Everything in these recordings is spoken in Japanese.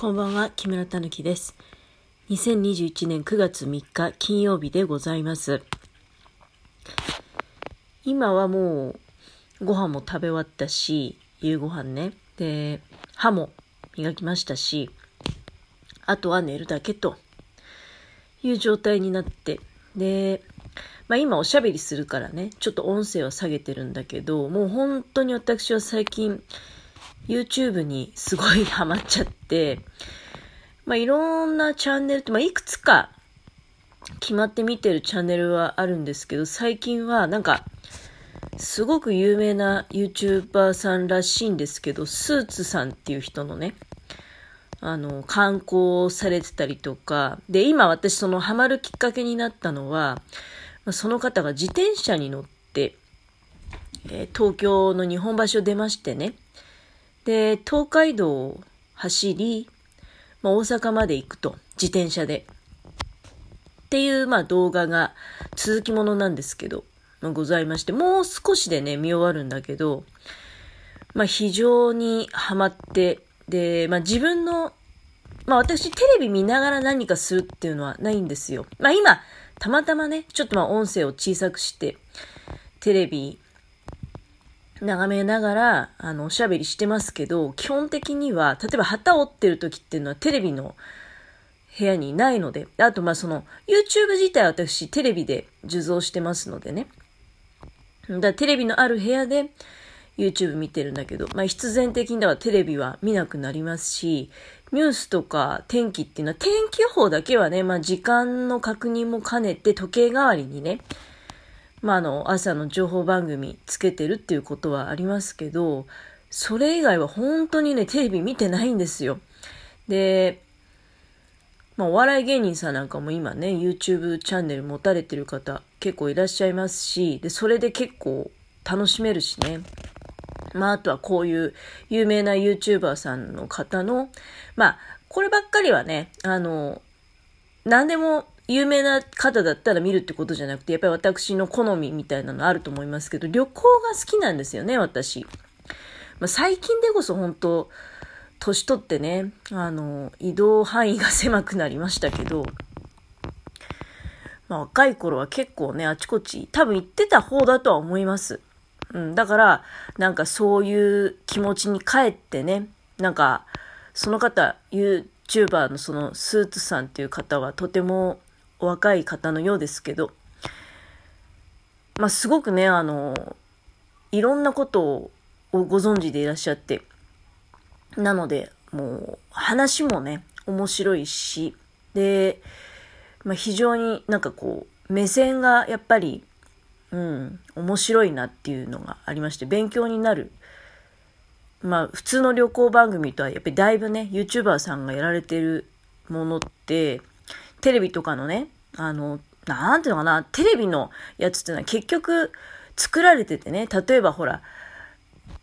こんばんは、木村たぬきです。2021年9月3日金曜日でございます。今はもうご飯も食べ終わったし、夕ご飯ね。で、歯も磨きましたし、あとは寝るだけという状態になって、で、まあ今おしゃべりするからね、ちょっと音声は下げてるんだけど、もう本当に私は最近、YouTube にすごいハマっちゃって、まあ、いろんなチャンネルって、まあ、いくつか決まって見てるチャンネルはあるんですけど、最近はなんか、すごく有名な YouTuber さんらしいんですけど、スーツさんっていう人のね、あの、観光されてたりとか、で、今私そのハマるきっかけになったのは、その方が自転車に乗って、えー、東京の日本橋を出ましてね、で、東海道を走り、まあ、大阪まで行くと、自転車で。っていう、まあ、動画が続きものなんですけど、まあ、ございまして、もう少しでね、見終わるんだけど、まあ、非常にハマって、で、まあ、自分の、まあ、私、テレビ見ながら何かするっていうのはないんですよ。まあ、今、たまたまね、ちょっとまあ、音声を小さくして、テレビ眺めながら、あの、おしゃべりしてますけど、基本的には、例えば旗を折ってる時っていうのはテレビの部屋にないので、あと、ま、その、YouTube 自体私テレビで受像してますのでね。だテレビのある部屋で YouTube 見てるんだけど、まあ、必然的にだからテレビは見なくなりますし、ニュースとか天気っていうのは、天気予報だけはね、まあ、時間の確認も兼ねて時計代わりにね、まあ、あの、朝の情報番組つけてるっていうことはありますけど、それ以外は本当にね、テレビ見てないんですよ。で、まあ、お笑い芸人さんなんかも今ね、YouTube チャンネル持たれてる方結構いらっしゃいますし、で、それで結構楽しめるしね。まあ、あとはこういう有名な YouTuber さんの方の、まあ、こればっかりはね、あの、何でも有名な方だったら見るってことじゃなくて、やっぱり私の好みみたいなのあると思いますけど、旅行が好きなんですよね、私。まあ、最近でこそ本当、年取ってね、あの、移動範囲が狭くなりましたけど、まあ、若い頃は結構ね、あちこち、多分行ってた方だとは思います。うん、だから、なんかそういう気持ちに帰ってね、なんか、その方、YouTuber のそのスーツさんっていう方はとてもお若い方のようですけど、まあ、すごくね、あの、いろんなことをご存知でいらっしゃって、なので、もう、話もね、面白いし、で、まあ、非常になんかこう、目線がやっぱり、うん、面白いなっていうのがありまして、勉強になる。まあ、普通の旅行番組とはやっぱりだいぶね、YouTuber さんがやられてるものって、テレビとかのね、あの、なんていうのかな、テレビのやつっていうのは結局作られててね、例えばほら、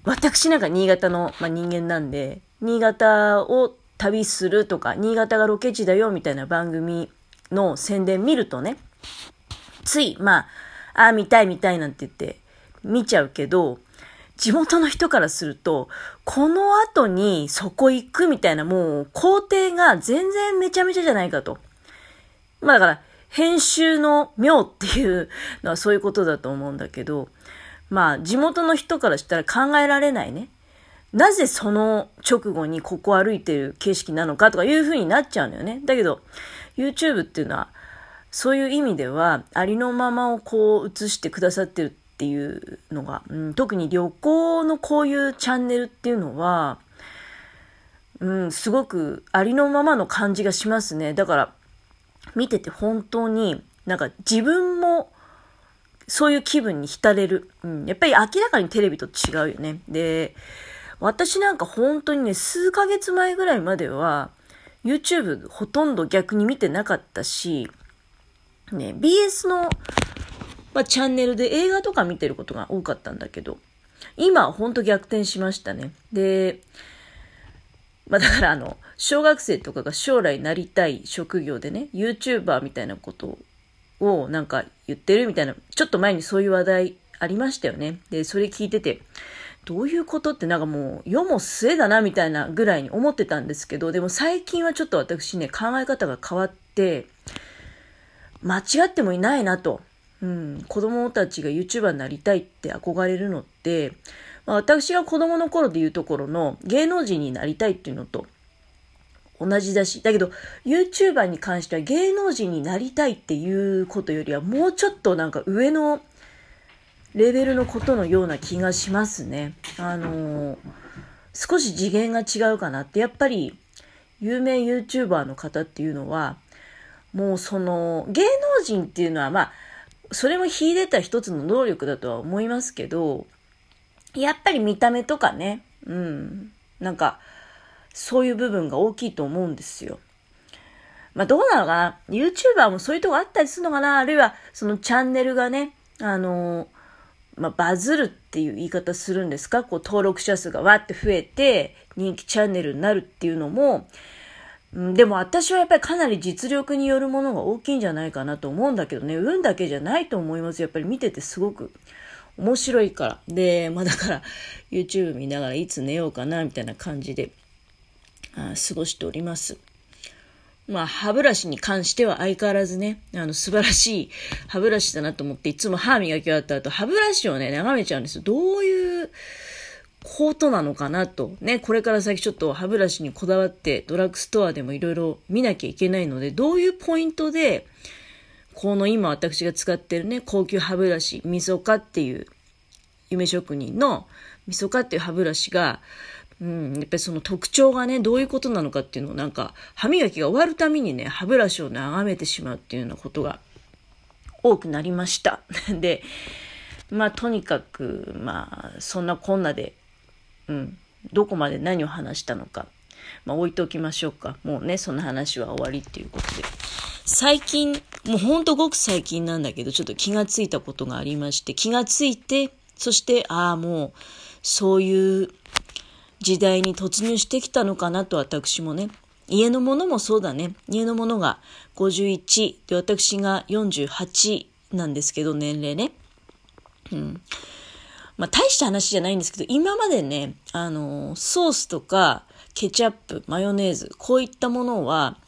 私なんか新潟の、まあ、人間なんで、新潟を旅するとか、新潟がロケ地だよみたいな番組の宣伝見るとね、つい、まあ、ああ、見たい見たいなんて言って見ちゃうけど、地元の人からすると、この後にそこ行くみたいなもう工程が全然めちゃめちゃじゃないかと。まあだから、編集の妙っていうのはそういうことだと思うんだけど、まあ地元の人からしたら考えられないね。なぜその直後にここ歩いてる景色なのかとかいう風になっちゃうんだよね。だけど、YouTube っていうのは、そういう意味では、ありのままをこう映してくださってるっていうのが、うん、特に旅行のこういうチャンネルっていうのは、うん、すごくありのままの感じがしますね。だから、見てて本当になんか自分もそういう気分に浸れる。うん。やっぱり明らかにテレビと違うよね。で、私なんか本当にね、数ヶ月前ぐらいまでは、YouTube ほとんど逆に見てなかったし、ね、BS の、まあ、チャンネルで映画とか見てることが多かったんだけど、今ほんと逆転しましたね。で、まあだからあの、小学生とかが将来なりたい職業でね、YouTuber みたいなことをなんか言ってるみたいな、ちょっと前にそういう話題ありましたよね。で、それ聞いてて、どういうことってなんかもう世も末だなみたいなぐらいに思ってたんですけど、でも最近はちょっと私ね、考え方が変わって、間違ってもいないなと。うん、子供たちが YouTuber になりたいって憧れるのって、私が子供の頃で言うところの芸能人になりたいっていうのと同じだし、だけど YouTuber に関しては芸能人になりたいっていうことよりはもうちょっとなんか上のレベルのことのような気がしますね。あのー、少し次元が違うかなって、やっぱり有名 YouTuber の方っていうのは、もうその芸能人っていうのはまあ、それも秀でた一つの能力だとは思いますけど、やっぱり見た目とかね、うん、なんか、そういう部分が大きいと思うんですよ。まあどうなのかな ?YouTuber もそういうとこあったりするのかな？あるいはそのチャンネルがね、あのまあ、バズるっていう言い方するんですか？こう登録者数がわって増えて人気チャンネルになるっていうのも、でも私はやっぱりかなり実力によるものが大きいんじゃないかなと思うんだけどね、運だけじゃないと思います。やっぱり見ててすごく面白いから。で、まあだから YouTube 見ながらいつ寝ようかなみたいな感じであ過ごしております。まあ、歯ブラシに関しては相変わらずね、あの、素晴らしい歯ブラシだなと思って、いつも歯磨き終わった後、歯ブラシをね、眺めちゃうんですよ。どういうことなのかなと。ね、これから先ちょっと歯ブラシにこだわって、ドラッグストアでもいろいろ見なきゃいけないので、どういうポイントで、この今私が使ってるね、高級歯ブラシ、みそかっていう夢職人のみそかっていう歯ブラシが、うん、やっぱりその特徴がね、どういうことなのかっていうのをなんか、歯磨きが終わるためにね、歯ブラシを眺めてしまうっていうようなことが多くなりました。で、まあとにかく、まあそんなこんなで、うん、どこまで何を話したのか、まあ置いておきましょうか。もうね、その話は終わりっていうことで。最近、もうほんとごく最近なんだけど、ちょっと気がついたことがありまして、気がついて、そして、ああ、もう、そういう時代に突入してきたのかなと私もね、家のものもそうだね。家のものが51で私が48なんですけど、年齢ね。うん。まあ、大した話じゃないんですけど、今までね、あの、ソースとかケチャップ、マヨネーズ、こういったものは、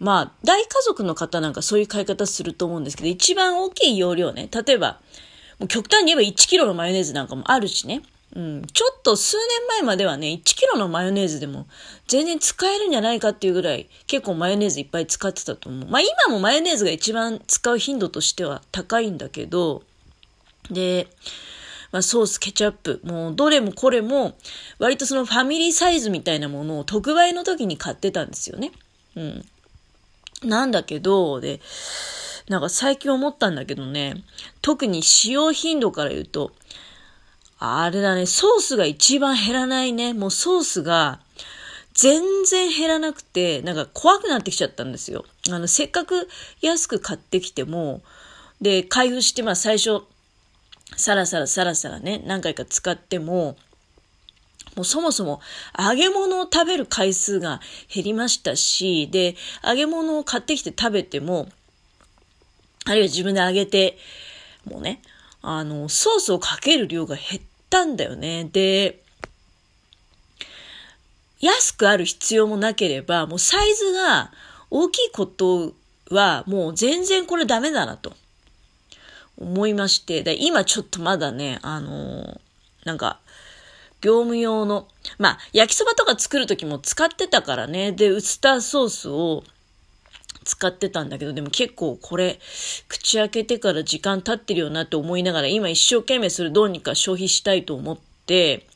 まあ、大家族の方なんかそういう買い方すると思うんですけど、一番大きい容量ね、例えば、もう極端に言えば1キロのマヨネーズなんかもあるしね。うん、ちょっと数年前まではね、1キロのマヨネーズでも全然使えるんじゃないかっていうぐらい結構マヨネーズいっぱい使ってたと思う。まあ今もマヨネーズが一番使う頻度としては高いんだけど、で、まあ、ソース、ケチャップ、もうどれもこれも割とそのファミリーサイズみたいなものを特売の時に買ってたんですよね。うん。なんだけど、で、なんか最近思ったんだけどね、特に使用頻度から言うと、あれだね、ソースが一番減らないね。もうソースが全然減らなくて、なんか怖くなってきちゃったんですよ。あの、せっかく安く買ってきても、で、開封して、まあ最初、サラサラサラサラね、何回か使っても、もうそもそも揚げ物を食べる回数が減りましたし、で、揚げ物を買ってきて食べても、あるいは自分で揚げて、もうね、あの、ソースをかける量が減ったんだよね。で、安くある必要もなければ、もうサイズが大きいことはもう全然これダメだなと思いまして、で今ちょっとまだね、あのなんか、業務用の、まあ、焼きそばとか作るときも使ってたからね、で、ウスターソースを使ってたんだけど、でも結構これ、口開けてから時間経ってるよなって思いながら、今一生懸命それどうにか消費したいと思って、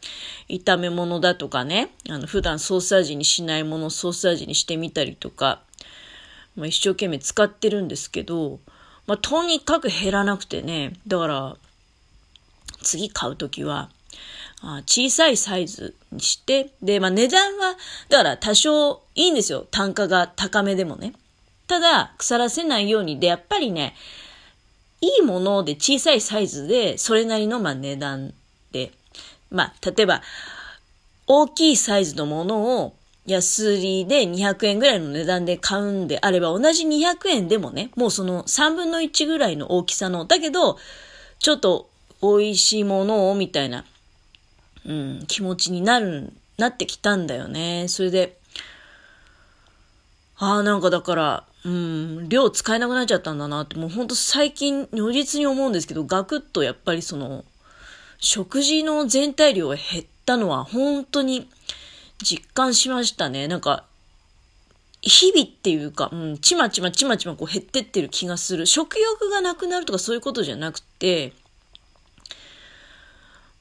炒め物だとかね、あの、普段ソース味にしないものをソース味にしてみたりとか、まあ、一生懸命使ってるんですけど、まあ、とにかく減らなくてね、だから、次買うときは、あ小さいサイズにして、で、まあ値段は、だから多少いいんですよ。単価が高めでもね。ただ、腐らせないようにで、やっぱりね、いいもので小さいサイズで、それなりのまあ値段で、まあ、例えば、大きいサイズのものを安売りで200円ぐらいの値段で買うんであれば、同じ200円でもね、もうその3分の1ぐらいの大きさの、だけど、ちょっと美味しいものをみたいなうん、気持ちになる、なってきたんだよね。それで、ああ、なんかだから、うん、量使えなくなっちゃったんだなって、もうほんと最近、如実に思うんですけど、ガクッとやっぱりその、食事の全体量が減ったのは本当に実感しましたね。なんか、日々っていうか、うん、ちまちまちまちまこう減ってってる気がする。食欲がなくなるとかそういうことじゃなくて、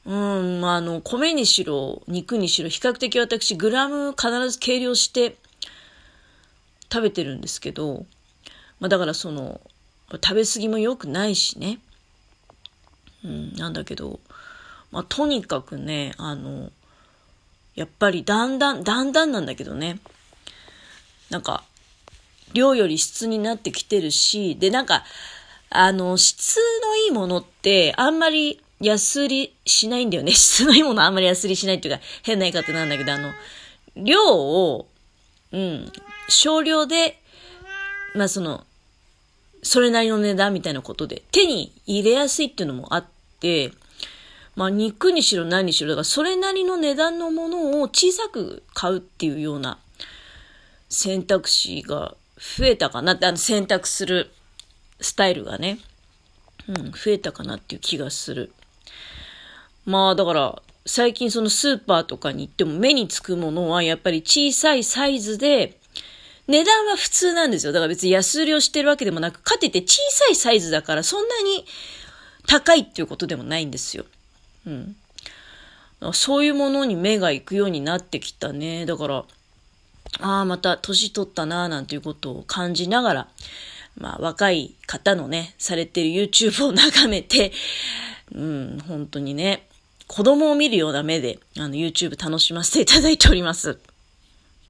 うん、あの、米にしろ、肉にしろ、比較的私、グラム必ず計量して食べてるんですけど、まあだからその、食べ過ぎも良くないしね。うん、なんだけど、まあとにかくね、あの、やっぱりだんだん、だんだんなんだけどね、なんか、量より質になってきてるし、で、なんか、あの、質のいいものって、あんまり安売りしないんだよね。質のいいものあんまり安売りしないっていうか、変な言い方なんだけど、あの、量を、うん、少量で、まあその、それなりの値段みたいなことで、手に入れやすいっていうのもあって、まあ肉にしろ何にしろ、だからそれなりの値段のものを小さく買うっていうような選択肢が増えたかなって、あの選択するスタイルがね、うん、増えたかなっていう気がする。まあだから、最近そのスーパーとかに行っても目につくものはやっぱり小さいサイズで、値段は普通なんですよ。だから別に安売りをしてるわけでもなく、かてて小さいサイズだからそんなに高いっていうことでもないんですよ。うん。そういうものに目が行くようになってきたね。だから、ああ、また年取ったな、なんていうことを感じながら、まあ、若い方のね、されてる YouTube を眺めて、うん、本当にね、子供を見るような目で、あの、YouTube 楽しませていただいております。